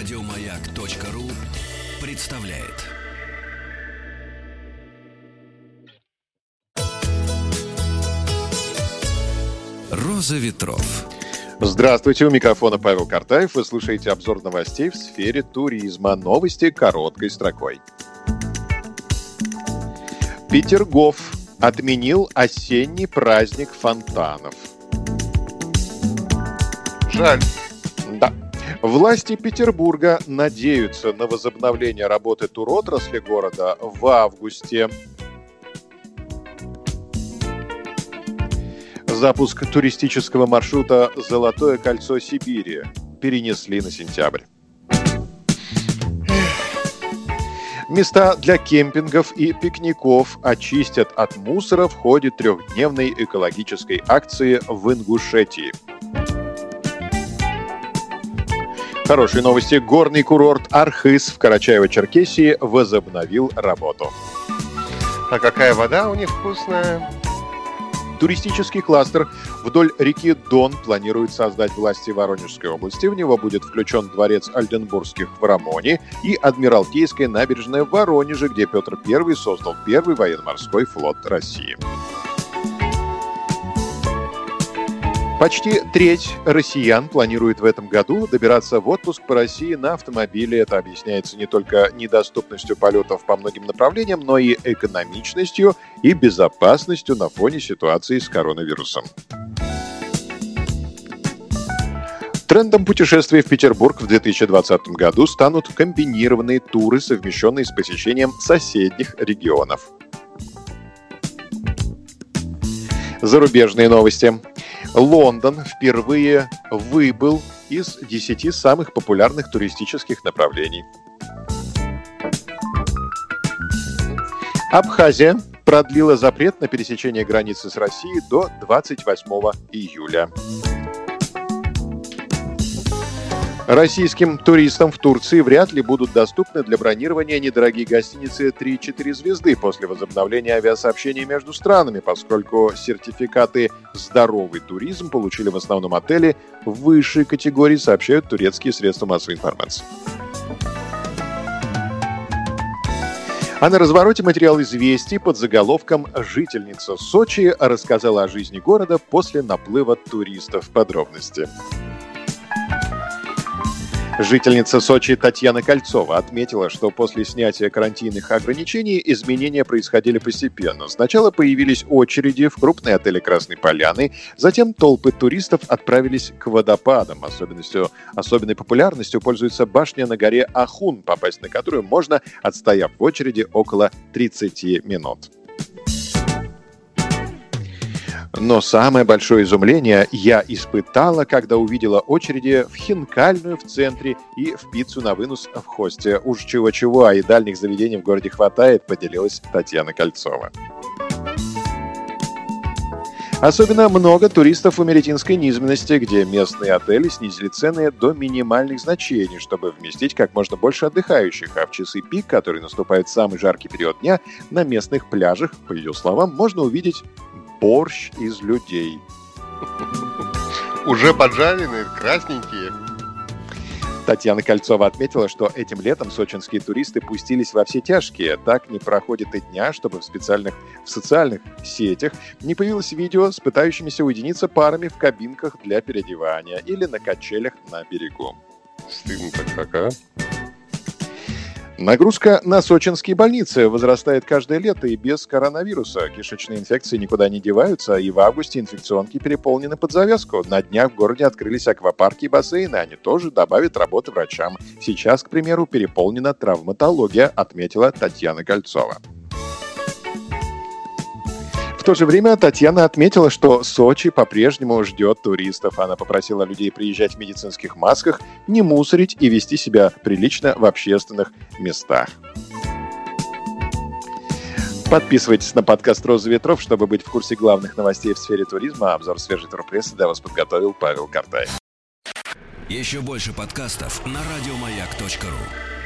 Радиомаяк.ру представляет. Роза ветров. Здравствуйте, у микрофона Павел Картаев. Вы слушаете обзор новостей в сфере туризма. Новости короткой строкой. Петергоф отменил осенний праздник фонтанов. Жаль. Власти Петербурга надеются на возобновление работы туротрасли города в августе. Запуск туристического маршрута «Золотое кольцо Сибири» перенесли на сентябрь. Места для кемпингов и пикников очистят от мусора в ходе трехдневной экологической акции в Ингушетии. Хорошие новости. Горный курорт Архыз в Карачаево-Черкесии возобновил работу. А какая вода у них вкусная? Туристический кластер вдоль реки Дон планирует создать власти Воронежской области. В него будет включен дворец Альденбургских в Рамоне и Адмиралтейская набережная в Воронеже, где Петр I создал первый военно-морской флот России. Почти треть россиян планирует в этом году добираться в отпуск по России на автомобиле. Это объясняется не только недоступностью полетов по многим направлениям, но и экономичностью и безопасностью на фоне ситуации с коронавирусом. Трендом путешествий в Петербург в 2020 году станут комбинированные туры, совмещенные с посещением соседних регионов. Зарубежные новости. Лондон впервые выбыл из 10 самых популярных туристических направлений. Абхазия продлила запрет на пересечение границы с Россией до 28 июля. Российским туристам в Турции вряд ли будут доступны для бронирования недорогие гостиницы 3-4 звезды после возобновления авиасообщений между странами, поскольку сертификаты «Здоровый туризм» получили в основном отели высшей категории, сообщают турецкие средства массовой информации. А на развороте материал известий под заголовком «Жительница Сочи рассказала о жизни города после наплыва туристов». Подробности. Жительница Сочи Татьяна Кольцова отметила, что после снятия карантинных ограничений изменения происходили постепенно. Сначала появились очереди в крупные отели Красной Поляны, затем толпы туристов отправились к водопадам. Особенностью, особенной популярностью пользуется башня на горе Ахун, попасть на которую можно, отстояв в очереди около 30 минут. Но самое большое изумление я испытала, когда увидела очереди в хинкальную в центре и в пиццу на вынос в хосте. Уж чего-чего, а и дальних заведений в городе хватает, поделилась Татьяна Кольцова. Особенно много туристов в Меретинской низменности, где местные отели снизили цены до минимальных значений, чтобы вместить как можно больше отдыхающих, а в часы пик, который наступает в самый жаркий период дня, на местных пляжах, по ее словам, можно увидеть борщ из людей. Уже поджаренные, красненькие. Татьяна Кольцова отметила, что этим летом сочинские туристы пустились во все тяжкие. Так не проходит и дня, чтобы в специальных в социальных сетях не появилось видео с пытающимися уединиться парами в кабинках для переодевания или на качелях на берегу. Стыдно так как, а? Нагрузка на сочинские больницы возрастает каждое лето и без коронавируса. Кишечные инфекции никуда не деваются, и в августе инфекционки переполнены под завязку. На днях в городе открылись аквапарки и бассейны, они тоже добавят работы врачам. Сейчас, к примеру, переполнена травматология, отметила Татьяна Кольцова. То же время Татьяна отметила, что Сочи по-прежнему ждет туристов. Она попросила людей приезжать в медицинских масках, не мусорить и вести себя прилично в общественных местах. Подписывайтесь на подкаст «Роза ветров», чтобы быть в курсе главных новостей в сфере туризма. Обзор свежей турпрессы для вас подготовил Павел Картаев. Еще больше подкастов на радиомаяк.ру